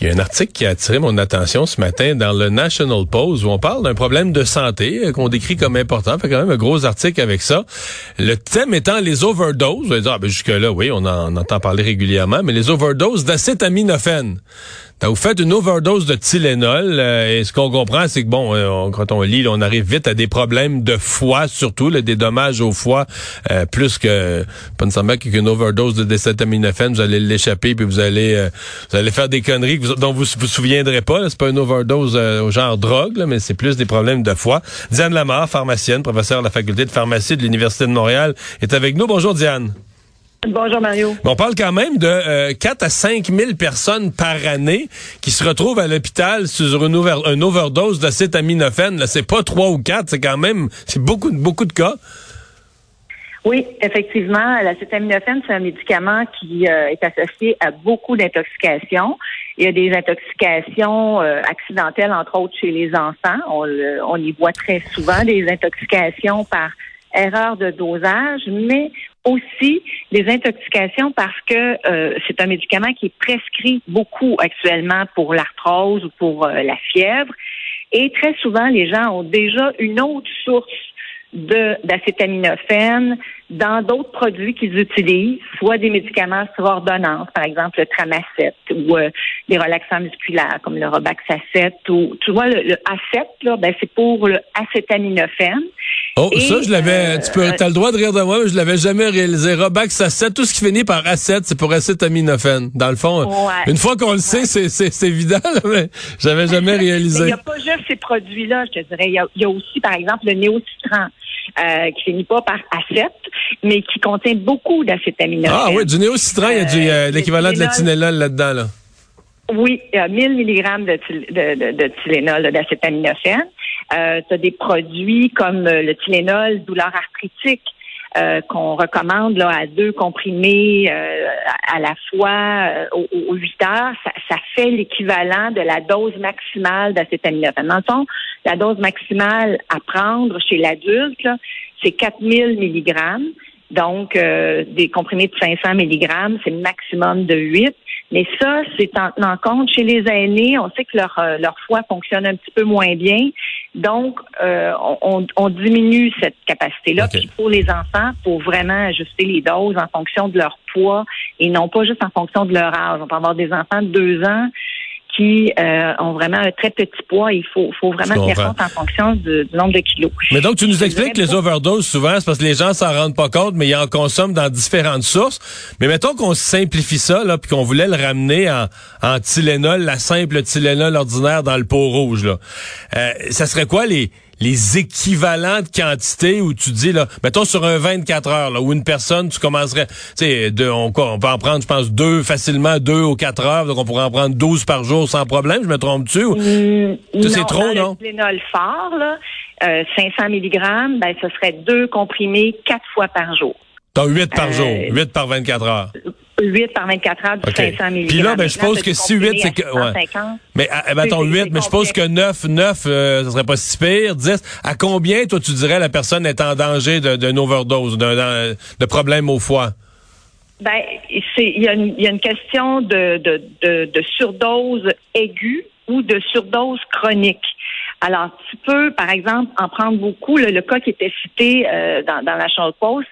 Il y a un article qui a attiré mon attention ce matin dans le National Post où on parle d'un problème de santé euh, qu'on décrit comme important. Fait quand même un gros article avec ça. Le thème étant les overdoses. Vous ah, ben jusque-là, oui, on en entend parler régulièrement, mais les overdoses d'acétaminophène. vous faites une overdose de Tylenol euh, et ce qu'on comprend, c'est que bon, euh, quand on lit, on arrive vite à des problèmes de foie, surtout des dommages au foie, plus que pas nécessairement qu'une overdose de d'acétaminophène, vous allez l'échapper puis vous allez vous allez faire des conneries dont vous vous souviendrez pas. C'est pas une overdose euh, au genre drogue, mais c'est plus des problèmes de foie. Diane Lamar, pharmacienne, professeure de la faculté de pharmacie de l'Université de Montréal, est avec nous. Bonjour Diane. Bonjour Mario. On parle quand même de 4 euh, à 5 000 personnes par année qui se retrouvent à l'hôpital sur une, overdose d'acétaminophène. C'est pas 3 ou 4, c'est quand même c'est beaucoup, beaucoup de cas. Oui, effectivement, l'acétaminophène, c'est un médicament qui euh, est associé à beaucoup d'intoxications. Il y a des intoxications euh, accidentelles, entre autres chez les enfants. On, on y voit très souvent des intoxications par erreur de dosage, mais aussi des intoxications parce que euh, c'est un médicament qui est prescrit beaucoup actuellement pour l'arthrose ou pour la fièvre. Et très souvent, les gens ont déjà une autre source d'acétaminophène dans d'autres produits qu'ils utilisent, soit des médicaments sur ordonnance, par exemple le Tramacet ou euh, des relaxants musculaires comme le Robaxacet ou tu vois le, le Acet là, ben c'est pour le acétaminophène. Oh, ça je l'avais tu peux euh, as le droit de rire de moi, mais je l'avais jamais réalisé. Robaxacet, tout ce qui finit par Acet, c'est pour acétaminophène. Dans le fond, une fois qu'on le sait, c'est c'est évident, mais j'avais jamais réalisé. Il n'y a pas juste ces produits-là, je te dirais. Il y a, il y a aussi par exemple le néocitran euh, qui finit pas par acet, mais qui contient beaucoup d'acétaminophène. Ah oui, du néocitran, il y a du, euh, l'équivalent de la Tylenol là-dedans, là. Oui, il y a 1000 mg de, de, de, Tylenol, d'acétaminophène. Euh, tu as des produits comme le Tylenol douleur arthritique euh, qu'on recommande là, à deux comprimés euh, à la fois euh, aux, 8 heures, ça, ça fait l'équivalent de la dose maximale d'acétaminophène. Dans la dose maximale à prendre chez l'adulte, c'est 4000 milligrammes. Donc, des comprimés de 500 milligrammes, c'est maximum de 8. Mais ça, c'est en, en, compte chez les aînés. On sait que leur, leur foie fonctionne un petit peu moins bien. Donc, euh, on, on, diminue cette capacité-là. Puis pour les enfants, pour vraiment ajuster les doses en fonction de leur poids et non pas juste en fonction de leur âge. On peut avoir des enfants de deux ans qui euh, ont vraiment un très petit poids. Il faut, faut vraiment tenir compte en fonction du, nombre de kilos. Mais donc, tu nous expliques que les overdoses, souvent, c'est parce que les gens s'en rendent pas compte, mais ils en consomment dans différentes sources. Mais mettons qu'on simplifie ça, là, puis qu'on voulait le ramener en, en Tylenol, la simple Tylenol ordinaire dans le pot rouge. Là. Euh, ça serait quoi les les équivalents de quantité où tu dis là, mettons sur un 24 heures là, où une personne tu commencerais, tu sais, on, on, peut en prendre, je pense deux facilement deux ou quatre heures, donc on pourrait en prendre 12 par jour sans problème. Je me trompe-tu mmh, C'est trop non? Le fort là, 500 euh, mg, ben ce serait deux comprimés quatre fois par jour. T'as 8 par jour, 8 euh, par 24 heures. 8 par 24 heures du 500 mg. Puis là, ben, je suppose que si 8, c'est que. Ouais. Mais ah, mettons 8, mais je suppose que 9, 9, euh, ça serait pas si pire. 10. À combien, toi, tu dirais la personne est en danger d'une overdose, d'un de problème au foie? Ben, il y, a une, y a une question de, de, de, de surdose aiguë ou de surdose chronique. Alors, tu peux, par exemple, en prendre beaucoup. Le, cas qui était cité euh, dans, dans la chambre poste,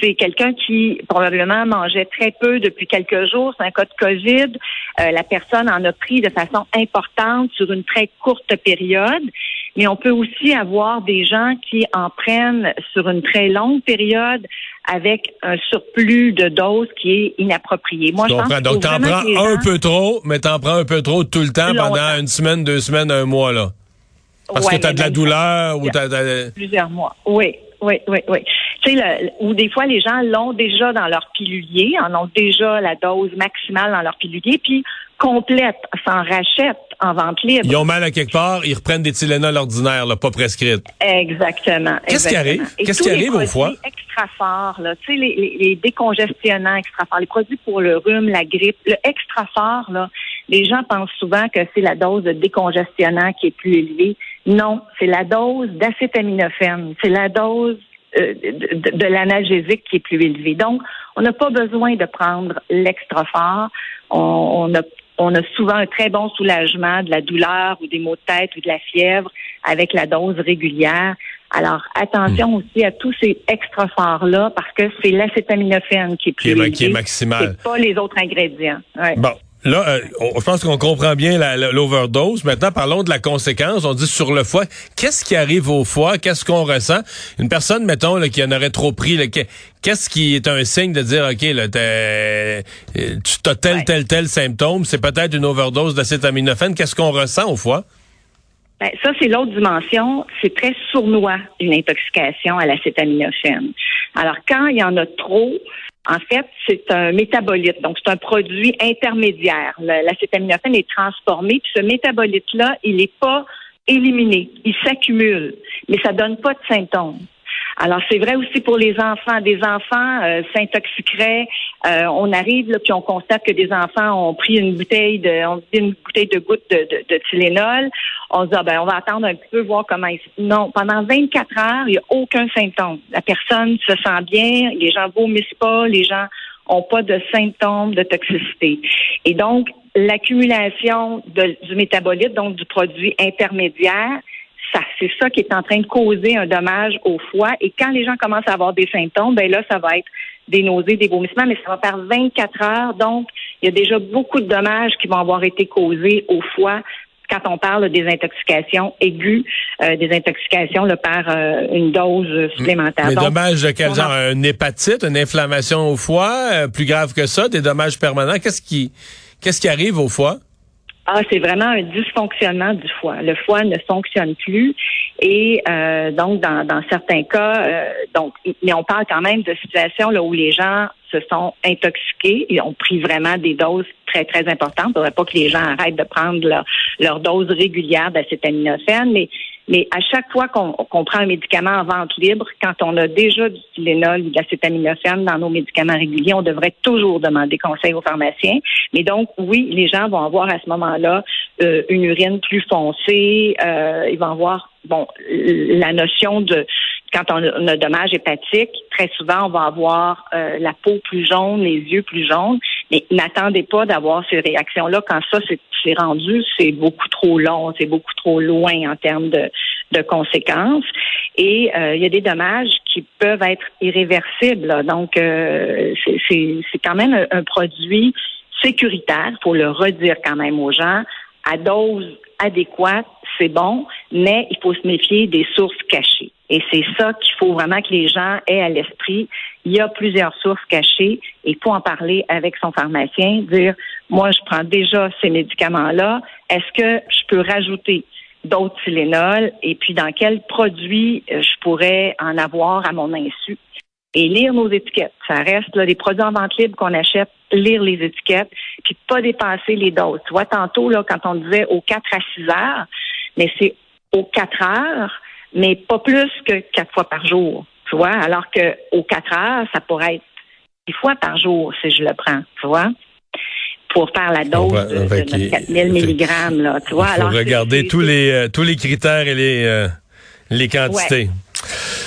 c'est quelqu'un qui probablement mangeait très peu depuis quelques jours. C'est un cas de COVID. Euh, la personne en a pris de façon importante sur une très courte période. Mais on peut aussi avoir des gens qui en prennent sur une très longue période avec un surplus de doses qui est inapproprié. Moi, je, pense Donc, t'en prends un peu trop, mais t'en prends un peu trop tout le temps pendant une semaine, deux semaines, un mois, là. Parce que t'as de la douleur ou t'as... Plusieurs mois, oui. Oui, oui, oui. Tu sais, ou des fois, les gens l'ont déjà dans leur pilulier, en ont déjà la dose maximale dans leur pilulier, puis complète, s'en rachètent en vente libre. Ils ont mal à quelque part, ils reprennent des Tylenol ordinaires, là, pas prescrites. Exactement. Qu'est-ce qui arrive? Qu'est-ce qui arrive au foie? extra forts, là, tu sais, les, les, les, décongestionnants extra forts, les produits pour le rhume, la grippe, le extra fort, là, Les gens pensent souvent que c'est la dose de décongestionnant qui est plus élevée. Non, c'est la dose d'acétaminophène. C'est la dose euh, de, l'analgésique qui est plus élevée. Donc, on n'a pas besoin de prendre l'extra fort. On, a, on a souvent un très bon soulagement de la douleur ou des maux de tête ou de la fièvre avec la dose régulière. Alors, attention hmm. aussi à tous ces extra forts-là parce que c'est l'acétaminophène qui est plus qui est, maximal. pas les autres ingrédients. Bon, Là, euh, je pense qu'on comprend bien l'overdose. Maintenant, parlons de la conséquence. On dit sur le foie. Qu'est-ce qui arrive au foie? Qu'est-ce qu'on ressent? Une personne, mettons, qui en aurait trop pris, qu'est-ce qui est un signe de dire, OK, là, euh, tu as tel, tel, tel symptôme, c'est peut-être une overdose d'acétaminophène. Qu'est-ce qu'on ressent au foie? Ben, ça, c'est l'autre dimension. C'est très sournois, une intoxication à l'acétaminophène. Alors, quand il y en a trop, en fait, c'est un métabolite, donc c'est un produit intermédiaire. L'acétaminophène est transformé, puis ce métabolite-là, il n'est pas éliminé, il s'accumule, mais ça donne pas de symptômes. Alors, c'est vrai aussi pour les enfants. Des enfants euh, s'intoxiqueraient. Euh, on arrive, là, puis on constate que des enfants ont pris une bouteille de, on une bouteille de gouttes de, de, de Tylenol. On se dit, ah, ben, on va attendre un petit peu, voir comment ils... Non, pendant 24 heures, il n'y a aucun symptôme. La personne se sent bien, les gens vomissent pas, les gens ont pas de symptômes de toxicité. Et donc, l'accumulation du métabolite, donc du produit intermédiaire, c'est ça qui est en train de causer un dommage au foie. Et quand les gens commencent à avoir des symptômes, ben là, ça va être des nausées, des vomissements, mais ça va faire 24 heures. Donc, il y a déjà beaucoup de dommages qui vont avoir été causés au foie quand on parle des intoxications aiguës, euh, des intoxications par euh, une dose supplémentaire. Des dommages de quel genre? Une hépatite, une inflammation au foie, euh, plus grave que ça, des dommages permanents. Qu'est-ce qui, qu'est-ce qui arrive au foie? Ah, c'est vraiment un dysfonctionnement du foie. Le foie ne fonctionne plus et euh, donc dans, certains cas, euh, donc mais on parle quand même de situations là où les gens se sont intoxiqués et ont pris vraiment des doses très très importantes. Il ne faudrait pas que les gens arrêtent de prendre leur, leur dose régulière d'acétaminophène, mais mais à chaque fois qu'on prend un médicament en vente libre, quand on a déjà du Tylenol ou de l'acétaminophène dans nos médicaments réguliers, on devrait toujours demander conseil aux pharmaciens. Mais donc, oui, les gens vont avoir à ce moment-là euh, une urine plus foncée. Euh, ils vont avoir, bon, la notion de quand on a un dommage hépatique, très souvent, on va avoir euh, la peau plus jaune, les yeux plus jaunes. Mais n'attendez pas d'avoir ces réactions-là quand ça c'est rendu, c'est beaucoup trop long, c'est beaucoup trop loin en termes de, de conséquences. Et euh, il y a des dommages qui peuvent être irréversibles. Donc, euh, c'est quand même un, produit sécuritaire, faut le redire quand même aux gens, à dose adéquate, c'est bon, mais il faut se méfier des sources cachées. Et c'est ça qu'il faut vraiment que les gens aient à l'esprit. Il y a plusieurs sources cachées et il faut en parler avec son pharmacien, dire, moi, je prends déjà ces médicaments-là. Est-ce que je peux rajouter d'autres Tylenol? Et puis dans quels produits euh, je pourrais en avoir à mon insu? Et lire nos étiquettes. Ça reste là, les produits en vente libre qu'on achète, lire les étiquettes, puis pas dépasser les doses. Tu vois, tantôt, là, quand on disait aux 4 à 6 heures, mais c'est aux 4 heures, mais pas plus que quatre fois par jour. Tu vois, alors que aux quatre heures, ça pourrait être six fois par jour si je le prends. Tu vois pour faire la dose de, 4000 mg. Là, tu vois, Il faut regarder tous les euh, tous les critères et les euh, les quantités.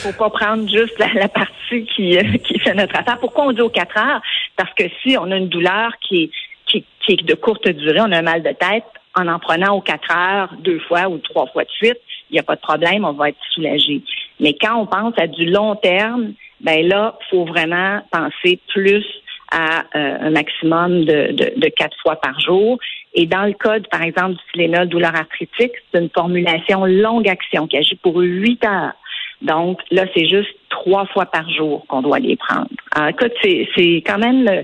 Faut pas prendre juste la, partie qui euh, qui fait notre affaire. Pourquoi on dit aux 4 heures? Parce que si on a une douleur qui est qui, qui est de courte durée, on a un mal de tête, en en prenant aux 4 heures deux fois ou trois fois de suite, il n'y a pas de problème, on va être soulagé. Mais quand on pense à du long terme, ben là, faut vraiment penser plus à euh, un maximum de, de, quatre fois par jour. Et dans le code, par exemple, du Tylenol douleur arthritique, c'est une formulation longue action qui agit pour huit heures. Donc là, c'est juste trois fois par jour qu'on doit les prendre. Alors, écoute, c'est quand même,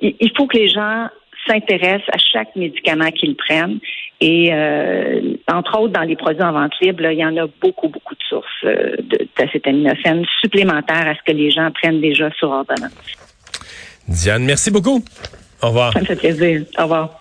il faut que les gens s'intéressent à chaque médicament qu'ils prennent. Et euh, entre autres, dans les produits en vente libre, il y en a beaucoup, beaucoup de sources euh, d'acétaminophène supplémentaires à ce que les gens prennent déjà sur ordonnance. Diane, merci beaucoup. Au revoir. Ça me fait plaisir. Au revoir.